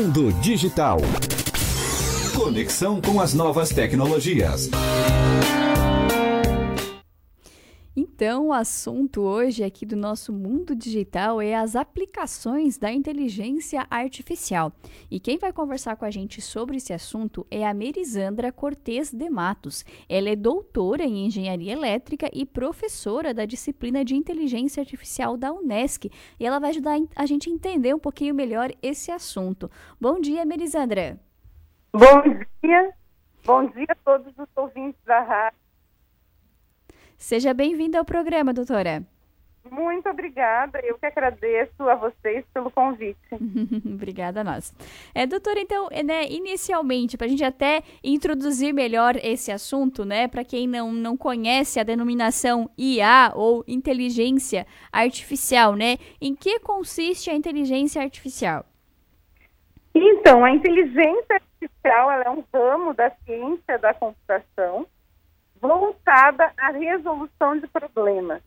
Mundo Digital. Conexão com as novas tecnologias. Então, o assunto hoje aqui do nosso mundo digital é as aplicações da inteligência artificial. E quem vai conversar com a gente sobre esse assunto é a Merisandra Cortes de Matos. Ela é doutora em engenharia elétrica e professora da disciplina de inteligência artificial da Unesc. E ela vai ajudar a gente a entender um pouquinho melhor esse assunto. Bom dia, Merisandra. Bom dia. Bom dia a todos os ouvintes da rádio. Seja bem-vinda ao programa, doutora. Muito obrigada. Eu que agradeço a vocês pelo convite. obrigada a nós. É, doutora, então, né, inicialmente, para a gente até introduzir melhor esse assunto, né, para quem não, não conhece a denominação IA ou inteligência artificial, né, em que consiste a inteligência artificial? Então, a inteligência artificial é um ramo da ciência da computação voltada à resolução de problemas.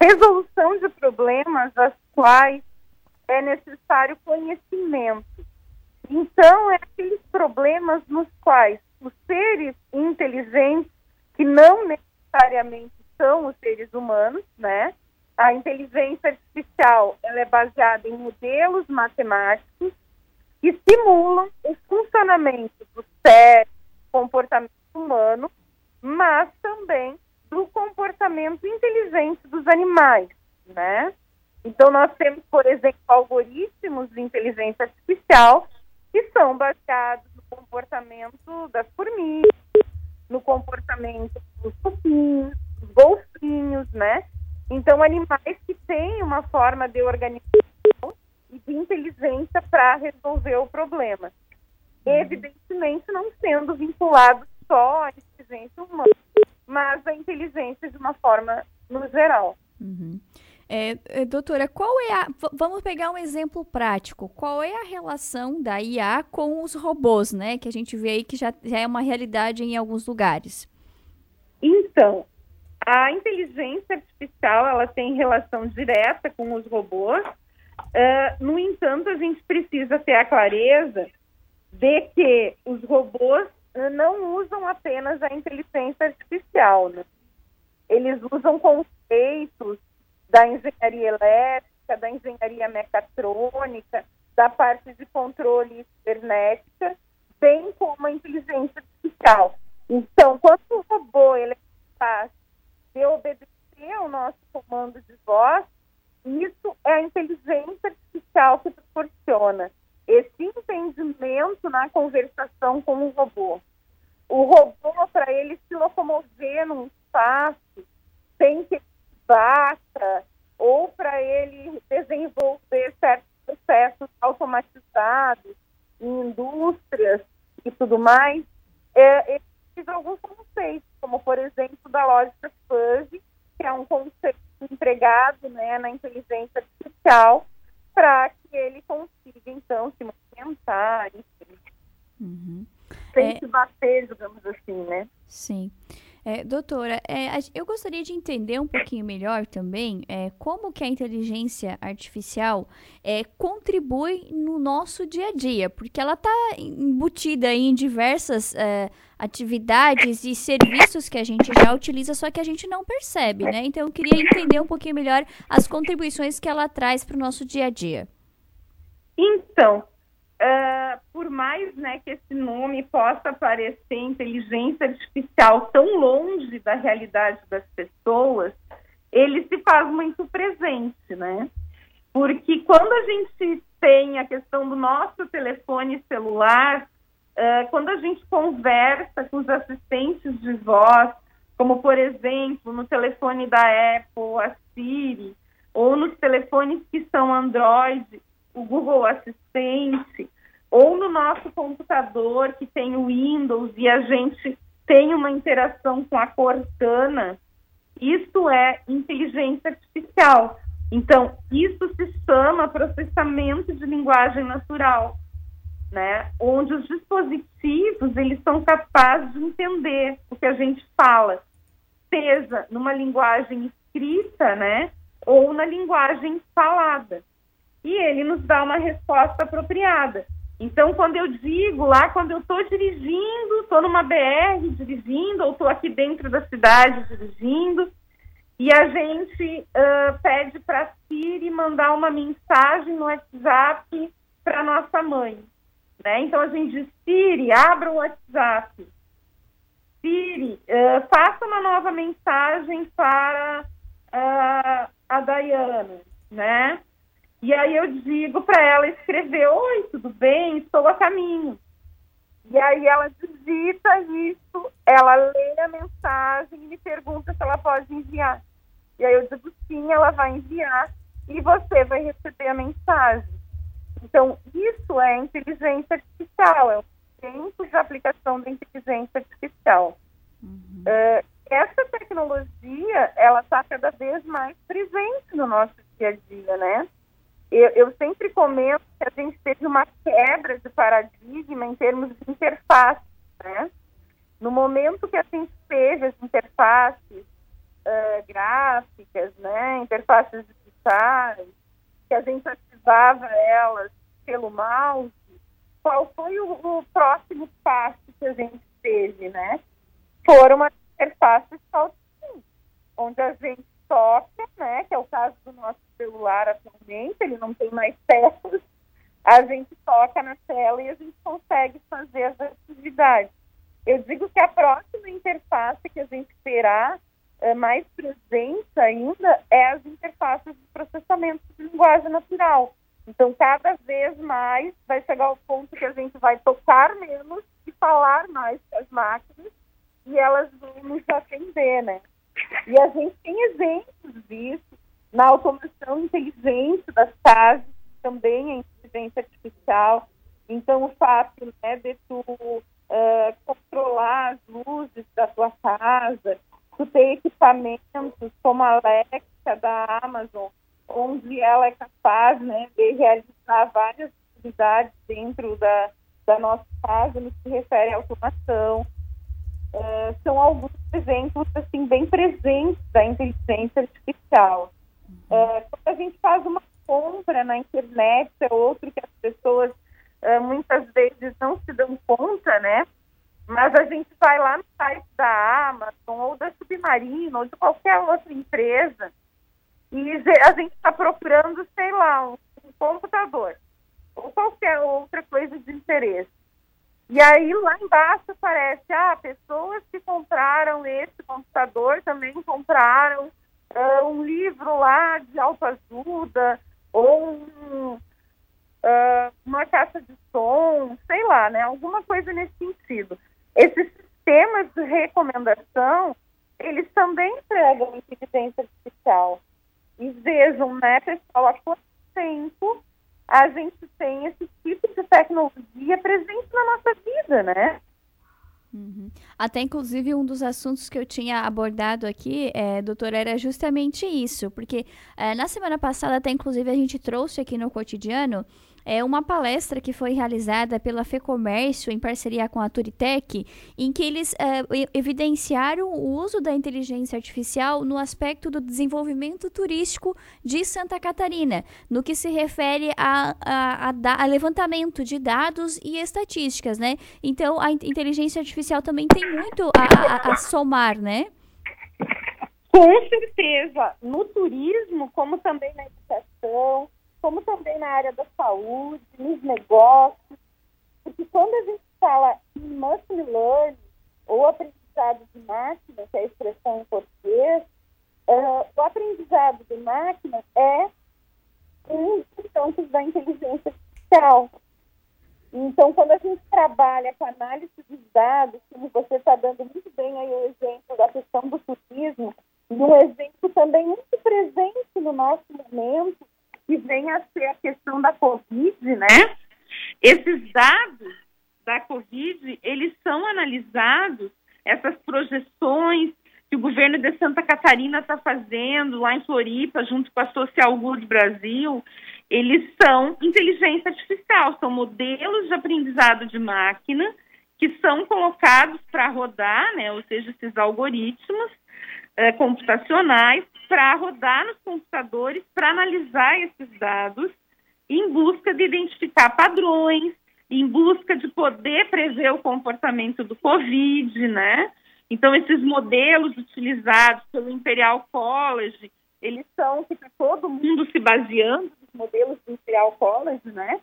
Resolução de problemas das quais é necessário conhecimento. Então, é aqueles problemas nos quais os seres inteligentes, que não necessariamente são os seres humanos, né? A inteligência artificial ela é baseada em modelos matemáticos que simulam o funcionamento do cérebro, comportamento humano mas também do comportamento inteligente dos animais, né? Então nós temos, por exemplo, algoritmos de inteligência artificial que são baseados no comportamento das formigas, no comportamento dos fofinhos, dos golfinhos, né? Então animais que têm uma forma de organização e de inteligência para resolver o problema. Uhum. Evidentemente não sendo vinculados só à inteligência humana, mas a inteligência de uma forma no geral. Uhum. É, é doutora, qual é a. Vamos pegar um exemplo prático. Qual é a relação da IA com os robôs, né? Que a gente vê aí que já, já é uma realidade em alguns lugares. Então, a inteligência artificial ela tem relação direta com os robôs. Uh, no entanto, a gente precisa ter a clareza de que os robôs não usam apenas a inteligência artificial, né? Eles usam conceitos da engenharia elétrica, da engenharia mecatrônica, da parte de controle cibernética, bem como a inteligência artificial. Então, quando o robô ele é capaz de obedecer ao nosso comando de voz, isso é a inteligência artificial que proporciona esse entendimento na conversação com o robô. O robô, para ele se locomover num espaço, tem que basta, ou para ele desenvolver certos processos automatizados em indústrias e tudo mais, é, ele precisa alguns conceitos, como, por exemplo, da lógica fuzzy, que é um conceito empregado né, na inteligência artificial, para que ele consiga, então, se movimentar, enfim. Uhum. Sem é... se bater, digamos assim, né? Sim. É, doutora, é, eu gostaria de entender um pouquinho melhor também é, como que a inteligência artificial é, contribui no nosso dia a dia, porque ela está embutida em diversas é, atividades e serviços que a gente já utiliza, só que a gente não percebe, né? Então eu queria entender um pouquinho melhor as contribuições que ela traz para o nosso dia a dia. Então, Uh, por mais né, que esse nome possa parecer inteligência artificial tão longe da realidade das pessoas, ele se faz muito presente, né? Porque quando a gente tem a questão do nosso telefone celular, uh, quando a gente conversa com os assistentes de voz, como por exemplo no telefone da Apple, a Siri, ou nos telefones que são Android, o Google Assistente, ou no nosso computador que tem o Windows e a gente tem uma interação com a Cortana, isso é inteligência artificial. Então, isso se chama processamento de linguagem natural, né? Onde os dispositivos, eles são capazes de entender o que a gente fala, seja numa linguagem escrita, né? Ou na linguagem falada e ele nos dá uma resposta apropriada. Então, quando eu digo lá, quando eu estou dirigindo, estou numa BR dirigindo, ou estou aqui dentro da cidade dirigindo, e a gente uh, pede para a Siri mandar uma mensagem no WhatsApp para nossa mãe. Né? Então, a gente diz, Siri, abra o WhatsApp. Siri, uh, faça uma nova mensagem para uh, a Dayana, né? E aí eu digo para ela escrever: Oi, tudo bem? Estou a caminho. E aí ela digita isso, ela lê a mensagem e me pergunta se ela pode enviar. E aí eu digo sim, ela vai enviar e você vai receber a mensagem. Então, isso é inteligência artificial, é o tempo de aplicação da inteligência artificial. Uhum. Uh, essa tecnologia, ela está cada vez mais presente no nosso dia a dia, né? Eu, eu, sempre comento que a gente teve uma quebra de paradigma em termos de interface, né? No momento que a gente teve as interfaces uh, gráficas, né, interfaces digitais, que a gente ativava elas pelo mouse, qual foi o, o próximo passo que a gente teve, né? Foram as interfaces touchscreen, onde a gente toca, né, que é o caso do nosso celular atualmente, ele não tem mais teclas, a gente toca na tela e a gente consegue fazer as atividades. Eu digo que a próxima interface que a gente terá é, mais presente ainda é as interfaces de processamento de linguagem natural. Então, cada vez mais vai chegar ao ponto que a gente vai tocar menos e falar mais com as máquinas e elas vão nos atender, né? E a gente tem exemplos disso na automação inteligente das casas, também é inteligência artificial. Então, o fato né, de tu uh, controlar as luzes da tua casa, tu ter equipamentos como a Alexa da Amazon, onde ela é capaz né, de realizar várias atividades dentro da, da nossa casa no que se refere à automação. Uh, são alguns exemplos assim bem presentes da inteligência artificial. Uh, quando a gente faz uma compra na internet, é outro que as pessoas uh, muitas vezes não se dão conta, né? Mas a gente vai lá no site da Amazon ou da Submarino ou de qualquer outra empresa e a gente está procurando, sei lá, um, um computador ou qualquer outra coisa de interesse. E aí lá embaixo aparece, ah, pessoas que compraram esse computador também compraram uh, um livro lá de autoajuda ou um, uh, uma caixa de som, sei lá, né? Alguma coisa nesse sentido. Esses sistemas de recomendação, eles também entregam inteligência artificial. E vejam, né, pessoal, há quanto tempo a gente tem esse tipo de tecnologia presente na nossa vida, né? Uhum. Até inclusive um dos assuntos que eu tinha abordado aqui, é, doutora, era justamente isso, porque é, na semana passada até inclusive a gente trouxe aqui no cotidiano é uma palestra que foi realizada pela FEComércio em parceria com a Turitec, em que eles é, evidenciaram o uso da inteligência artificial no aspecto do desenvolvimento turístico de Santa Catarina, no que se refere a, a, a, a levantamento de dados e estatísticas, né? Então, a inteligência artificial também tem muito a, a somar, né? Com certeza, no turismo, como também na educação, como também na área da saúde, nos negócios, porque quando a gente fala em machine learning ou aprendizado de máquina, que é a expressão em português, uh, o aprendizado de máquina é um dos campos da inteligência artificial. Então, quando a gente trabalha com análise dos dados, como você está dando muito bem aí o exemplo da questão do turismo, e um exemplo também muito presente no nosso momento, que vem a ser a questão da Covid, né? Esses dados da Covid, eles são analisados, essas projeções que o governo de Santa Catarina está fazendo lá em Floripa, junto com a Social Good Brasil, eles são inteligência artificial, são modelos de aprendizado de máquina que são colocados para rodar, né, ou seja, esses algoritmos é, computacionais para rodar nos computadores, para analisar esses dados em busca de identificar padrões, em busca de poder prever o comportamento do Covid, né? Então, esses modelos utilizados pelo Imperial College, eles são que está todo mundo se baseando nos modelos do Imperial College, né?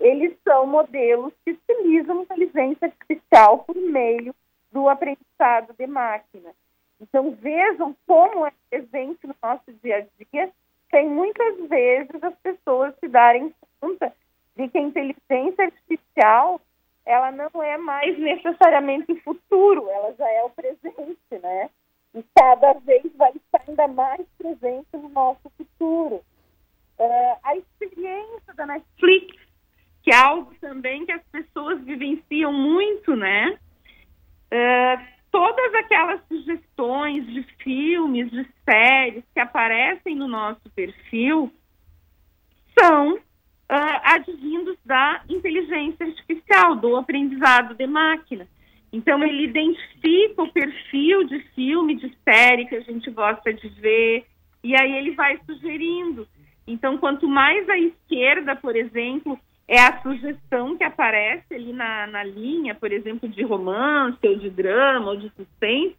Eles são modelos que utilizam inteligência artificial por meio do aprendizado de máquina. Então, vejam como é presente no nosso dia a dia, sem muitas vezes as pessoas se darem conta de que a inteligência artificial ela não é mais necessariamente o futuro, ela já é o presente, né? E cada vez vai estar ainda mais presente no nosso futuro. Uh, a experiência da Netflix, que é algo também que as pessoas vivenciam muito, né? Uh, todas aquelas sugestões de filmes, de séries que aparecem no nosso perfil são uh, advindos da inteligência artificial, do aprendizado de máquina. Então, ele identifica o perfil de filme, de série que a gente gosta de ver, e aí ele vai sugerindo. Então, quanto mais à esquerda, por exemplo, é a sugestão que aparece ali na, na linha, por exemplo, de romance, ou de drama, ou de suspense,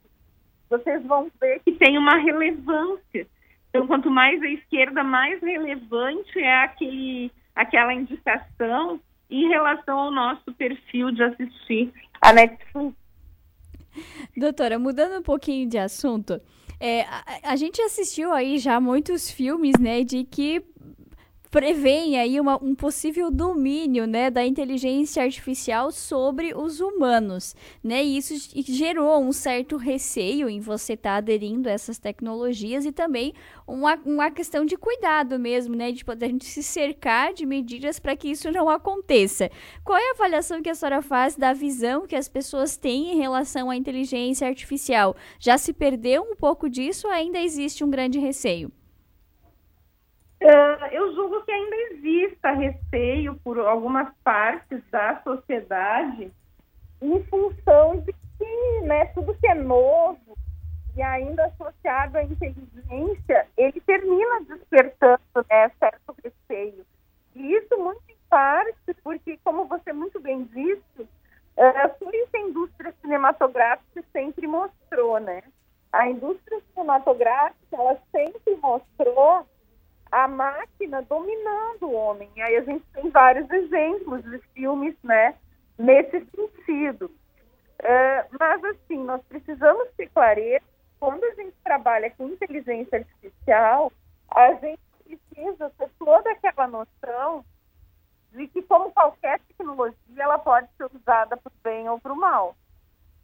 vocês vão ver que tem uma relevância. Então, quanto mais à esquerda, mais relevante é aquele aquela indicação em relação ao nosso perfil de assistir a Netflix. Doutora, mudando um pouquinho de assunto, é, a, a, gente assistiu aí já muitos filmes, né, de que prevêem aí uma, um possível domínio né, da inteligência artificial sobre os humanos. Né? E isso gerou um certo receio em você estar tá aderindo a essas tecnologias e também uma, uma questão de cuidado mesmo, né? De poder a gente se cercar de medidas para que isso não aconteça. Qual é a avaliação que a senhora faz da visão que as pessoas têm em relação à inteligência artificial? Já se perdeu um pouco disso ou ainda existe um grande receio? Uh, eu julgo que ainda exista receio por algumas partes da sociedade em função de que né, tudo que é novo e ainda associado à inteligência, ele termina despertando né, certo receio. E isso muito em parte porque, como você muito bem disse, uh, por isso a indústria cinematográfica sempre mostrou, né? A indústria cinematográfica, ela sempre mostrou a máquina dominando o homem. E aí a gente tem vários exemplos de filmes, né, nesse sentido. É, mas, assim, nós precisamos ter clareza, quando a gente trabalha com inteligência artificial, a gente precisa ter toda aquela noção de que, como qualquer tecnologia, ela pode ser usada para o bem ou para o mal.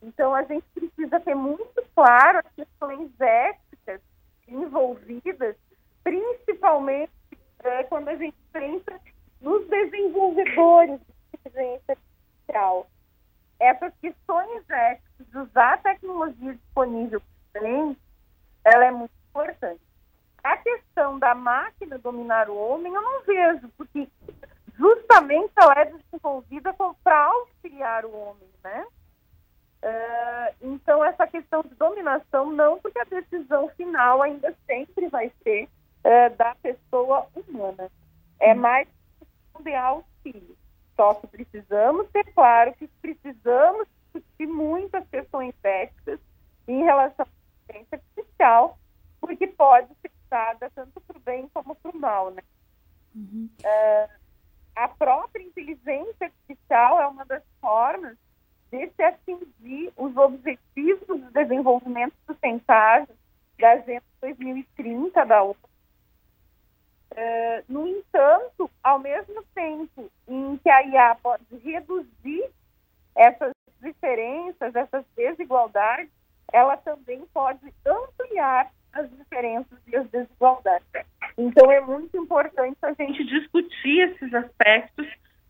Então, a gente precisa ter muito claro as questões éticas envolvidas principalmente é, quando a gente pensa nos desenvolvedores de inteligência artificial. Essas questões éticas de usar a tecnologia disponível também, ela é muito importante. A questão da máquina dominar o homem, eu não vejo, porque justamente ela é desenvolvida para auxiliar o homem, né? Uh, então, essa questão de dominação, não, porque a decisão final ainda sempre vai ser é, da pessoa humana. É hum. mais de auxílio. Só que precisamos ter claro que precisamos discutir muitas questões éticas em relação à inteligência artificial, porque pode ser usada tanto para o bem como para o mal. Né? Uhum. Uh, a própria inteligência artificial é uma das formas de se atingir os objetivos do desenvolvimento sustentável da Agenda 2030 da ONU, Uh, no entanto, ao mesmo tempo em que a IA pode reduzir essas diferenças, essas desigualdades, ela também pode ampliar as diferenças e as desigualdades. Então, é muito importante a gente discutir esses aspectos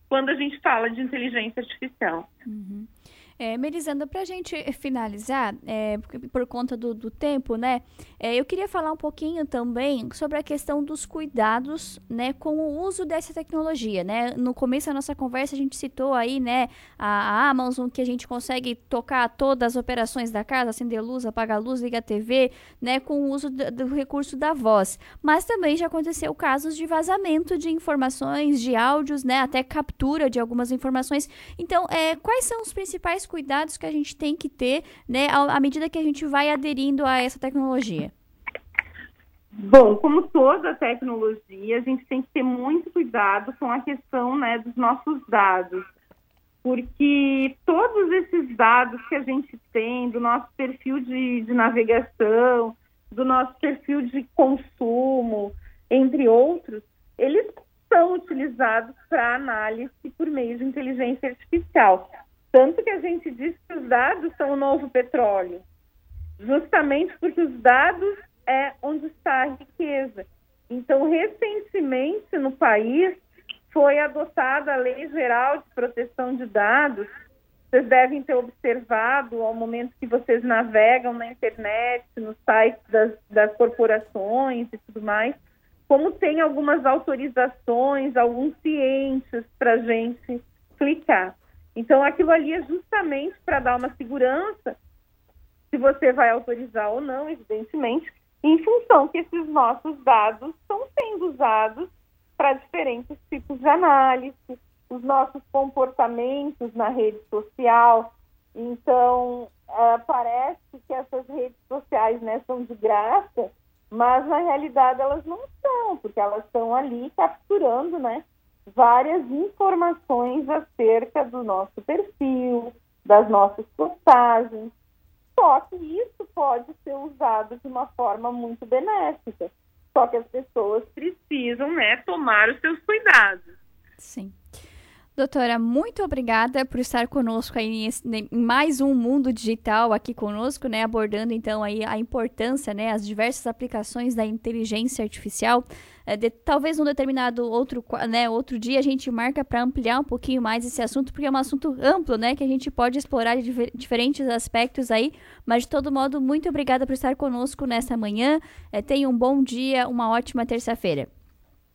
quando a gente fala de inteligência artificial. Uhum. É, Melisandra, para a gente finalizar, é, por conta do, do tempo, né, é, eu queria falar um pouquinho também sobre a questão dos cuidados, né, com o uso dessa tecnologia, né. No começo da nossa conversa a gente citou aí, né, a, a Amazon que a gente consegue tocar todas as operações da casa, acender luz, apagar luz, ligar TV, né, com o uso do, do recurso da voz. Mas também já aconteceu casos de vazamento de informações, de áudios, né, até captura de algumas informações. Então, é, quais são os principais cuidados que a gente tem que ter, né, à medida que a gente vai aderindo a essa tecnologia? Bom, como toda tecnologia, a gente tem que ter muito cuidado com a questão né, dos nossos dados, porque todos esses dados que a gente tem do nosso perfil de, de navegação, do nosso perfil de consumo, entre outros, eles são utilizados para análise por meio de inteligência artificial. Tanto que a gente diz que os dados são o novo petróleo, justamente porque os dados é onde está a riqueza. Então, recentemente no país foi adotada a Lei Geral de Proteção de Dados. Vocês devem ter observado ao momento que vocês navegam na internet, no site das, das corporações e tudo mais, como tem algumas autorizações, alguns cientes para a gente clicar. Então, aquilo ali é justamente para dar uma segurança, se você vai autorizar ou não, evidentemente, em função que esses nossos dados estão sendo usados para diferentes tipos de análise, os nossos comportamentos na rede social. Então, uh, parece que essas redes sociais né, são de graça, mas na realidade elas não são, porque elas estão ali capturando né, várias informações acerca do nosso perfil, das nossas postagens. Só que isso pode ser usado de uma forma muito benéfica. Só que as pessoas precisam né, tomar os seus cuidados. Sim. Doutora, muito obrigada por estar conosco aí em mais um mundo digital aqui conosco, né, abordando então aí a importância, né, as diversas aplicações da inteligência artificial. É, de, talvez um determinado outro, né, outro dia a gente marca para ampliar um pouquinho mais esse assunto, porque é um assunto amplo, né, que a gente pode explorar de diferentes aspectos aí. Mas de todo modo, muito obrigada por estar conosco nesta manhã. É, tenha um bom dia, uma ótima terça-feira.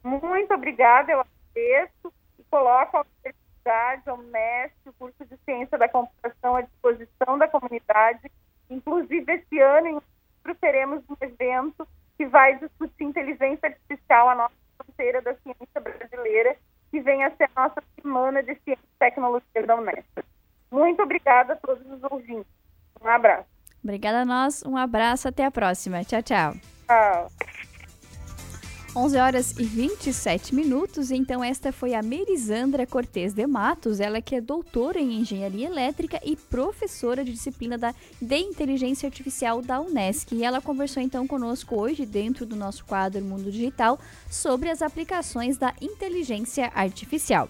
Muito obrigada, eu agradeço coloca a universidade, a Unesp, o curso de ciência da computação à disposição da comunidade. Inclusive, esse ano, em outubro, teremos um evento que vai discutir inteligência artificial, a nossa fronteira da ciência brasileira, que vem a ser a nossa semana de ciência e tecnologia da Unesp. Muito obrigada a todos os ouvintes. Um abraço. Obrigada a nós, um abraço, até a próxima. Tchau, tchau. Tchau. 11 horas e 27 minutos. Então, esta foi a Merisandra Cortes de Matos, ela que é doutora em engenharia elétrica e professora de disciplina da, de inteligência artificial da Unesc. E ela conversou então conosco hoje, dentro do nosso quadro Mundo Digital, sobre as aplicações da inteligência artificial.